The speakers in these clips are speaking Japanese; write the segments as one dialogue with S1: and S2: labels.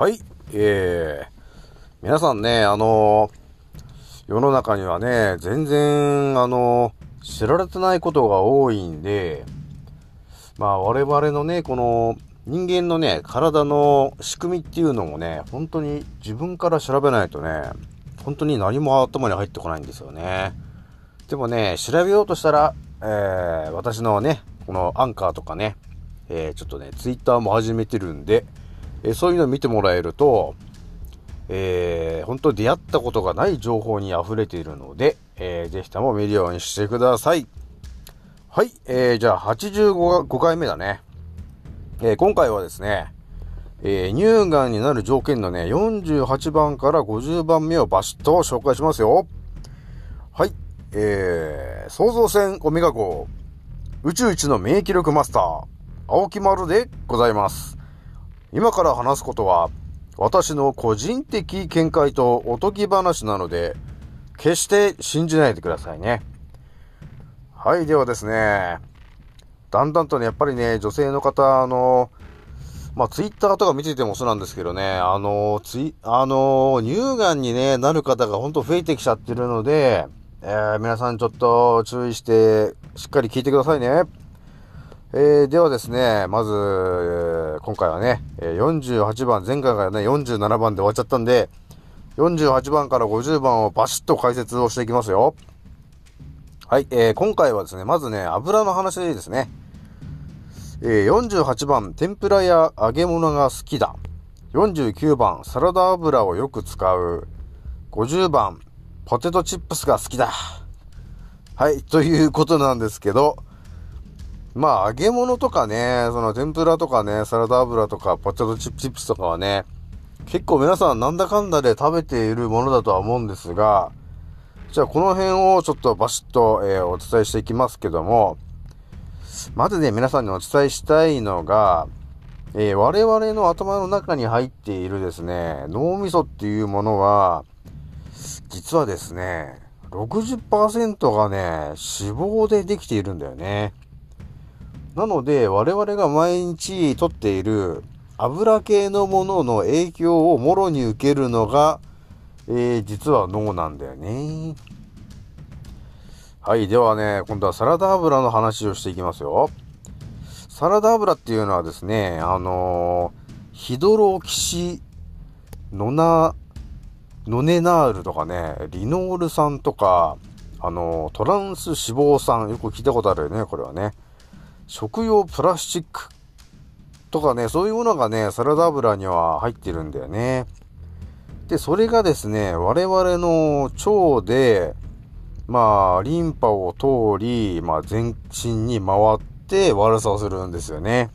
S1: はい、えー、皆さんね、あの世の中にはね、全然、あの知られてないことが多いんで、まあ我々のね、この人間のね、体の仕組みっていうのもね、本当に自分から調べないとね、本当に何も頭に入ってこないんですよね。でもね、調べようとしたら、えー、私のね、このアンカーとかね、えー、ちょっとね、ツイッターも始めてるんで、え、そういうのを見てもらえると、えー、本当出会ったことがない情報に溢れているので、えー、ぜひとも見るようにしてください。はい、えー、じゃあ85回目だね。えー、今回はですね、えー、乳がんになる条件のね、48番から50番目をバシッと紹介しますよ。はい、えー、創造船オメガ号、宇宙一の免疫力マスター、青木丸でございます。今から話すことは、私の個人的見解とおとぎ話なので、決して信じないでくださいね。はい、ではですね、だんだんとね、やっぱりね、女性の方、あの、まあ、ツイッターとか見ててもそうなんですけどね、あの、ツイ、あの、乳がんにね、なる方がほんと増えてきちゃってるので、えー、皆さんちょっと注意して、しっかり聞いてくださいね。えー、ではですね、まず、えー、今回はね、48番、前回がね、47番で終わっちゃったんで、48番から50番をバシッと解説をしていきますよ。はい、えー、今回はですね、まずね、油の話ですね。えー、48番、天ぷらや揚げ物が好きだ。49番、サラダ油をよく使う。50番、ポテトチップスが好きだ。はい、ということなんですけど、まあ、揚げ物とかね、その天ぷらとかね、サラダ油とか、ポテトチップチップスとかはね、結構皆さんなんだかんだで食べているものだとは思うんですが、じゃあこの辺をちょっとバシッと、えー、お伝えしていきますけども、まずね、皆さんにお伝えしたいのが、えー、我々の頭の中に入っているですね、脳みそっていうものは、実はですね、60%がね、脂肪でできているんだよね。なので、我々が毎日取っている油系のものの影響をもろに受けるのが、えー、実は脳なんだよね。はい。ではね、今度はサラダ油の話をしていきますよ。サラダ油っていうのはですね、あのー、ヒドロキシノナ、ノネナールとかね、リノール酸とか、あのー、トランス脂肪酸、よく聞いたことあるよね、これはね。食用プラスチックとかね、そういうものがね、サラダ油には入ってるんだよね。で、それがですね、我々の腸で、まあ、リンパを通り、まあ、全身に回って悪さをするんですよね。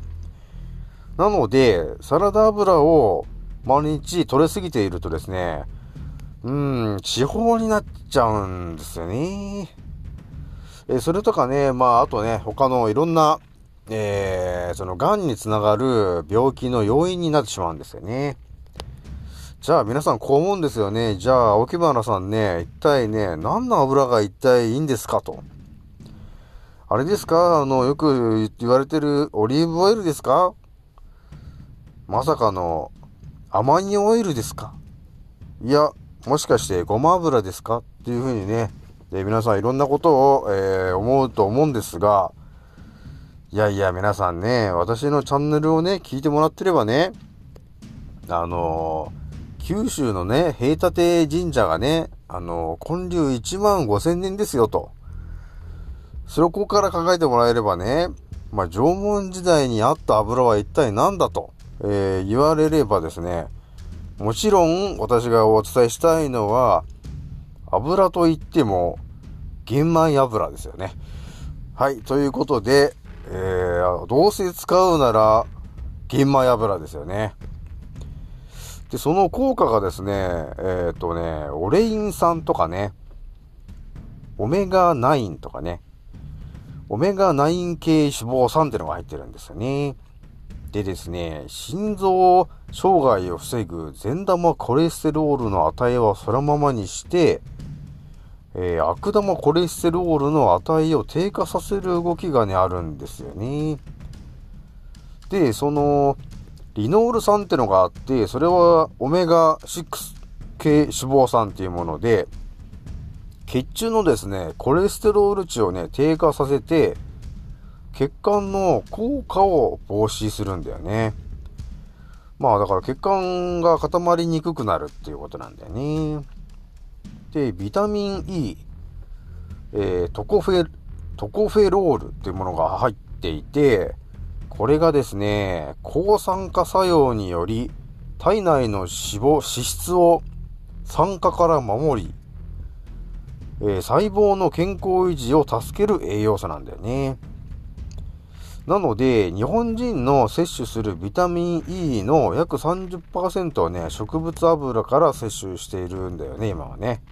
S1: なので、サラダ油を毎日取れすぎているとですね、うん、地方になっちゃうんですよね。えそれとかね、まあ、あとね、他のいろんな、えー、その、癌につながる病気の要因になってしまうんですよね。じゃあ皆さんこう思うんですよね。じゃあ、沖原さんね、一体ね、何の油が一体いいんですかと。あれですか？あの、よく言われてるオリーブオイルですか？まさかのアマニオイルですか？いや、もしかしてごま油ですか？っていうふうにね、で皆さんいろんなことを、えー、思うと思うんですが、いやいや、皆さんね、私のチャンネルをね、聞いてもらってればね、あのー九州のね、平立神社がね、あの、建立1万5千年ですよと。そこから考えてもらえればね、まあ、縄文時代にあった油は一体何だと、えー、言われればですね、もちろん私がお伝えしたいのは、油といっても、玄米油ですよね。はい、ということで、えー、どうせ使うなら、玄米油ですよね。で、その効果がですね、えっ、ー、とね、オレイン酸とかね、オメガ9とかね、オメガ9系脂肪酸っていうのが入ってるんですよね。でですね、心臓障害を防ぐ善玉コレステロールの値はそのままにして、えー、悪玉コレステロールの値を低下させる動きがね、あるんですよね。で、その、リノール酸ってのがあって、それはオメガ6系脂肪酸っていうもので、血中のですね、コレステロール値をね、低下させて、血管の硬化を防止するんだよね。まあだから血管が固まりにくくなるっていうことなんだよね。で、ビタミン E、えー、トコフェ、トコフェロールっていうものが入っていて、これがですね、抗酸化作用により、体内の脂肪、脂質を酸化から守り、えー、細胞の健康維持を助ける栄養素なんだよね。なので、日本人の摂取するビタミン E の約30%はね、植物油から摂取しているんだよね、今はね。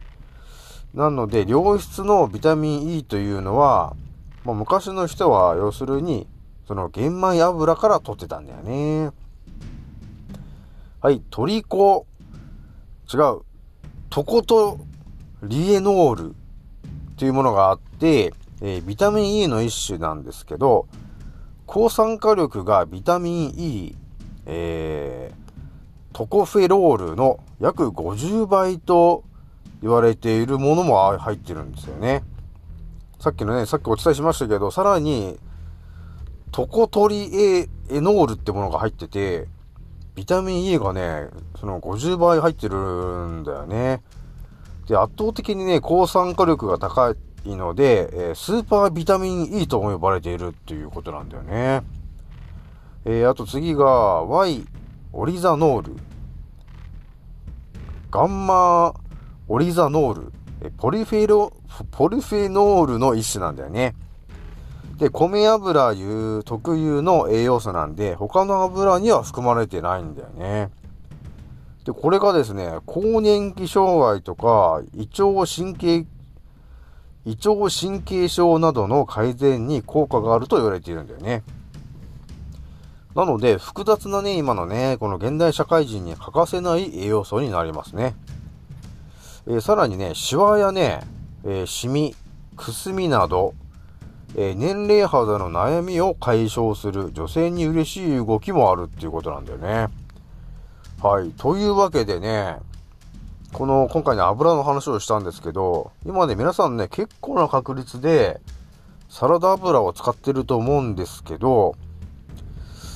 S1: なので、良質のビタミン E というのは、まあ、昔の人は要するにその玄米油から取ってたんだよね。はい、トリコ、違う、トコトリエノールというものがあって、えー、ビタミン E の一種なんですけど、抗酸化力がビタミン E、えー、トコフェロールの約50倍と言われているものも入ってるんですよね。さっきのね、さっきお伝えしましたけど、さらに、トコトリエエノールってものが入ってて、ビタミン E がね、その50倍入ってるんだよね。で、圧倒的にね、抗酸化力が高いので、えー、スーパービタミン E とも呼ばれているっていうことなんだよね。えー、あと次が、Y オリザノール。ガンマオリザノール。ポリフェロ、ポリフェノールの一種なんだよね。で、米油油特有の栄養素なんで、他の油には含まれてないんだよね。で、これがですね、更年期障害とか、胃腸神経、胃腸神経症などの改善に効果があると言われているんだよね。なので、複雑なね、今のね、この現代社会人に欠かせない栄養素になりますね。え、さらにね、シワやね、えー、シミ、くすみなど、えー、年齢肌の悩みを解消する女性に嬉しい動きもあるっていうことなんだよね。はい。というわけでね、この今回ね、油の話をしたんですけど、今ね、皆さんね、結構な確率でサラダ油を使ってると思うんですけど、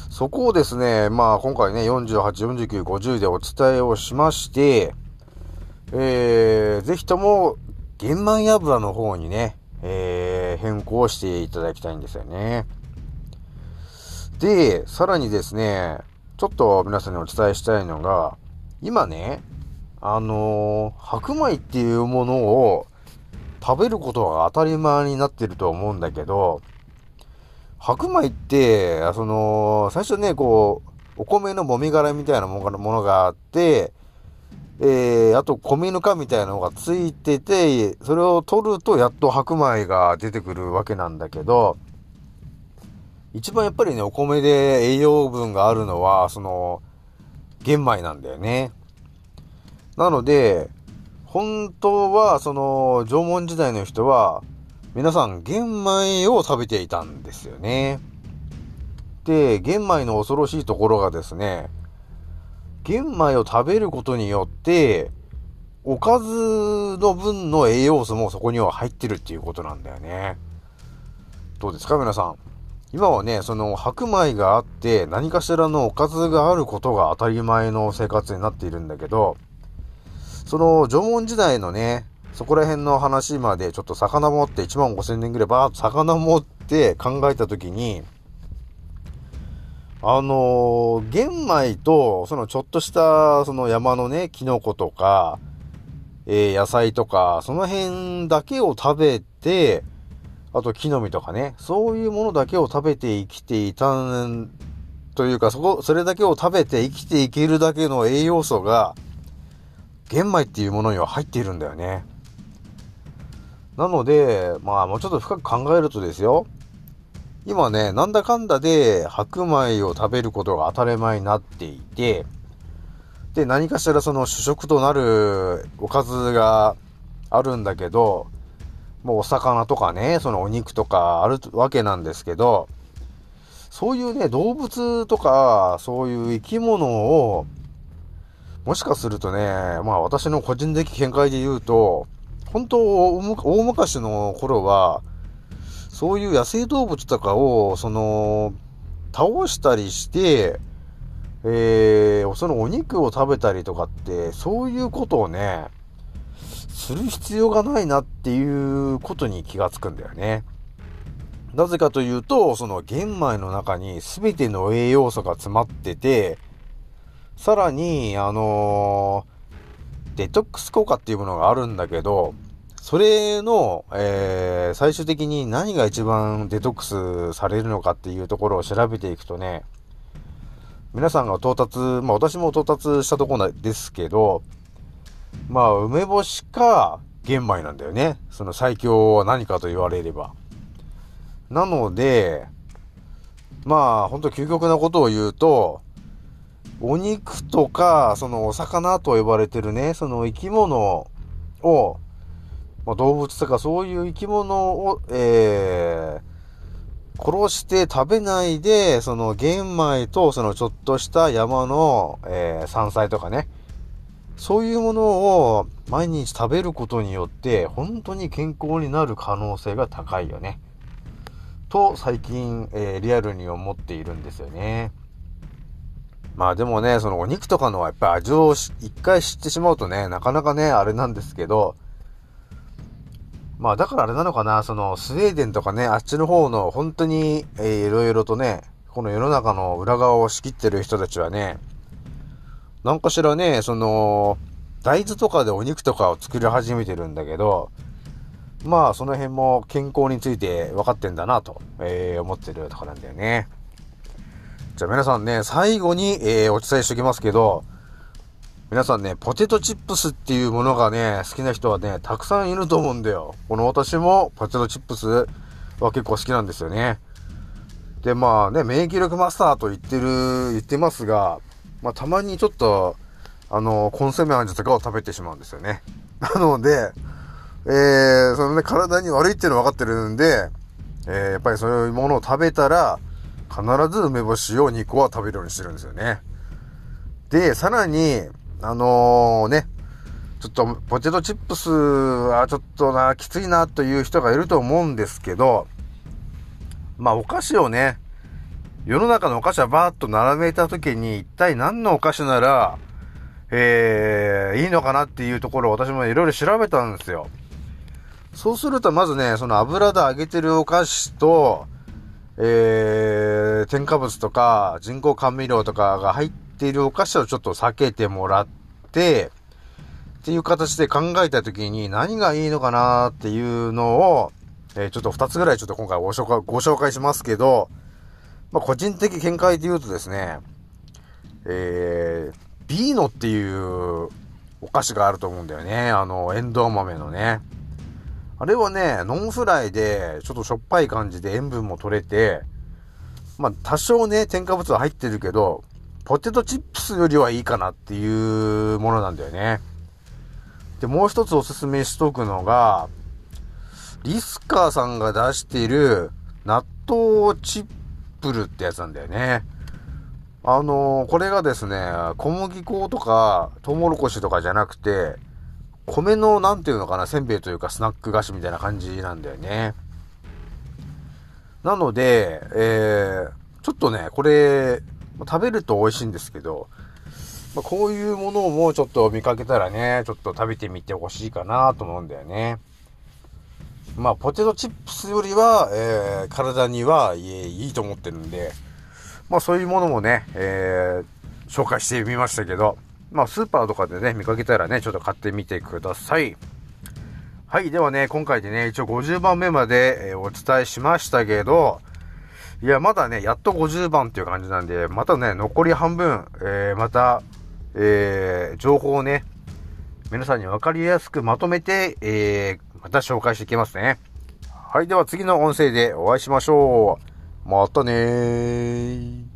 S1: そこをですね、まあ今回ね、48、49、50でお伝えをしまして、えー、ぜひとも玄米油の方にね、えー、変更していただきたいんですよね。で、さらにですね、ちょっと皆さんにお伝えしたいのが、今ね、あのー、白米っていうものを食べることが当たり前になってると思うんだけど、白米って、その、最初ね、こう、お米のもみ殻みたいなものがあって、えー、あと米ぬかみたいなのがついてて、それを取るとやっと白米が出てくるわけなんだけど、一番やっぱりね、お米で栄養分があるのは、その、玄米なんだよね。なので、本当は、その、縄文時代の人は、皆さん玄米を食べていたんですよね。で、玄米の恐ろしいところがですね、玄米を食べることによって、おかずの分の栄養素もそこには入ってるっていうことなんだよね。どうですか皆さん？今はね、その白米があって何かしらのおかずがあることが当たり前の生活になっているんだけど、その縄文時代のね、そこら辺の話までちょっと遡って1万5000年ぐらいバーッと遡って考えたときに、あのー、玄米と、そのちょっとした、その山のね、キノコとか、えー、野菜とか、その辺だけを食べて、あと木の実とかね、そういうものだけを食べて生きていたん、というか、そこ、それだけを食べて生きていけるだけの栄養素が、玄米っていうものには入っているんだよね。なので、まあもうちょっと深く考えるとですよ。今ね、なんだかんだで白米を食べることが当たり前になっていて、で、何かしらその主食となるおかずがあるんだけど、もうお魚とかね、そのお肉とかあるわけなんですけど、そういうね、動物とか、そういう生き物を、もしかするとね、まあ私の個人的見解で言うと、本当、大昔の頃は、そういう野生動物とかを、その、倒したりして、えー、そのお肉を食べたりとかって、そういうことをね、する必要がないなっていうことに気がつくんだよね。なぜかというと、その玄米の中に全ての栄養素が詰まってて、さらに、あのー、デトックス効果っていうものがあるんだけど、それの、えー、最終的に何が一番デトックスされるのかっていうところを調べていくとね、皆さんが到達、まあ私も到達したところですけど、まあ梅干しか玄米なんだよね。その最強は何かと言われれば。なので、まあ、ほんと究極なことを言うと、お肉とか、そのお魚と呼ばれてるね、その生き物を、まあ、動物とかそういう生き物を、えー、殺して食べないで、その玄米とそのちょっとした山の、えー、山菜とかね、そういうものを毎日食べることによって、本当に健康になる可能性が高いよね。と最近、えー、リアルに思っているんですよね。まあでもね、そのお肉とかのはやっぱ味を一回知ってしまうとね、なかなかね、あれなんですけど、まあだからあれなのかな、そのスウェーデンとかね、あっちの方の本当に、えー、いろいろとね、この世の中の裏側を仕切ってる人たちはね、なんかしらね、その、大豆とかでお肉とかを作り始めてるんだけど、まあ、その辺も健康について分かってんだなと、えー、思ってるとこなんだよね。じゃあ皆さんね、最後に、えー、お伝えしておきますけど、皆さんね、ポテトチップスっていうものがね、好きな人はね、たくさんいると思うんだよ。この私もポテトチップスは結構好きなんですよね。で、まあね、免疫力マスターと言ってる、言ってますが、まあたまにちょっと、あの、コンソメ味とかを食べてしまうんですよね。なので、えー、そのね、体に悪いっていうの分かってるんで、えー、やっぱりそういうものを食べたら、必ず梅干しを2個は食べるようにしてるんですよね。で、さらに、あのー、ね、ちょっとポテトチップスはちょっとな、きついなという人がいると思うんですけど、まあお菓子をね、世の中のお菓子はバーッと並べた時に一体何のお菓子なら、えー、いいのかなっていうところを私もいろいろ調べたんですよ。そうすると、まずね、その油で揚げてるお菓子と、えー、添加物とか人工甘味料とかが入っているお菓子をちょっと避けてもらって、っていう形で考えたときに何がいいのかなっていうのを、えー、ちょっと2つぐらいちょっと今回ご紹介、ご紹介しますけど、まあ、個人的見解で言うとですね、えー、ビーノっていうお菓子があると思うんだよね。あの、エンドウ豆のね。あれはね、ノンフライで、ちょっとしょっぱい感じで塩分も取れて、まあ、多少ね、添加物は入ってるけど、ポテトチップスよりはいいかなっていうものなんだよね。で、もう一つおすすめしとくのが、リスカーさんが出している納豆チップルってやつなんだよね。あのー、これがですね、小麦粉とか、トウモロコシとかじゃなくて、米の、なんていうのかな、せんべいというかスナック菓子みたいな感じなんだよね。なので、えー、ちょっとね、これ、ま食べると美味しいんですけど、まあ、こういうものをもうちょっと見かけたらね、ちょっと食べてみてほしいかなと思うんだよね。まあ、ポテトチップスよりは、えー、体にはいいと思ってるんで、まあそういうものもね、えー、紹介してみましたけど、まあ、スーパーとかでね、見かけたらね、ちょっと買ってみてください。はい。ではね、今回でね、一応50番目まで、え、お伝えしましたけど、いや、まだね、やっと50番っていう感じなんで、またね、残り半分、えー、また、えー、情報をね、皆さんに分かりやすくまとめて、えー、また紹介していきますね。はい。では次の音声でお会いしましょう。またねー。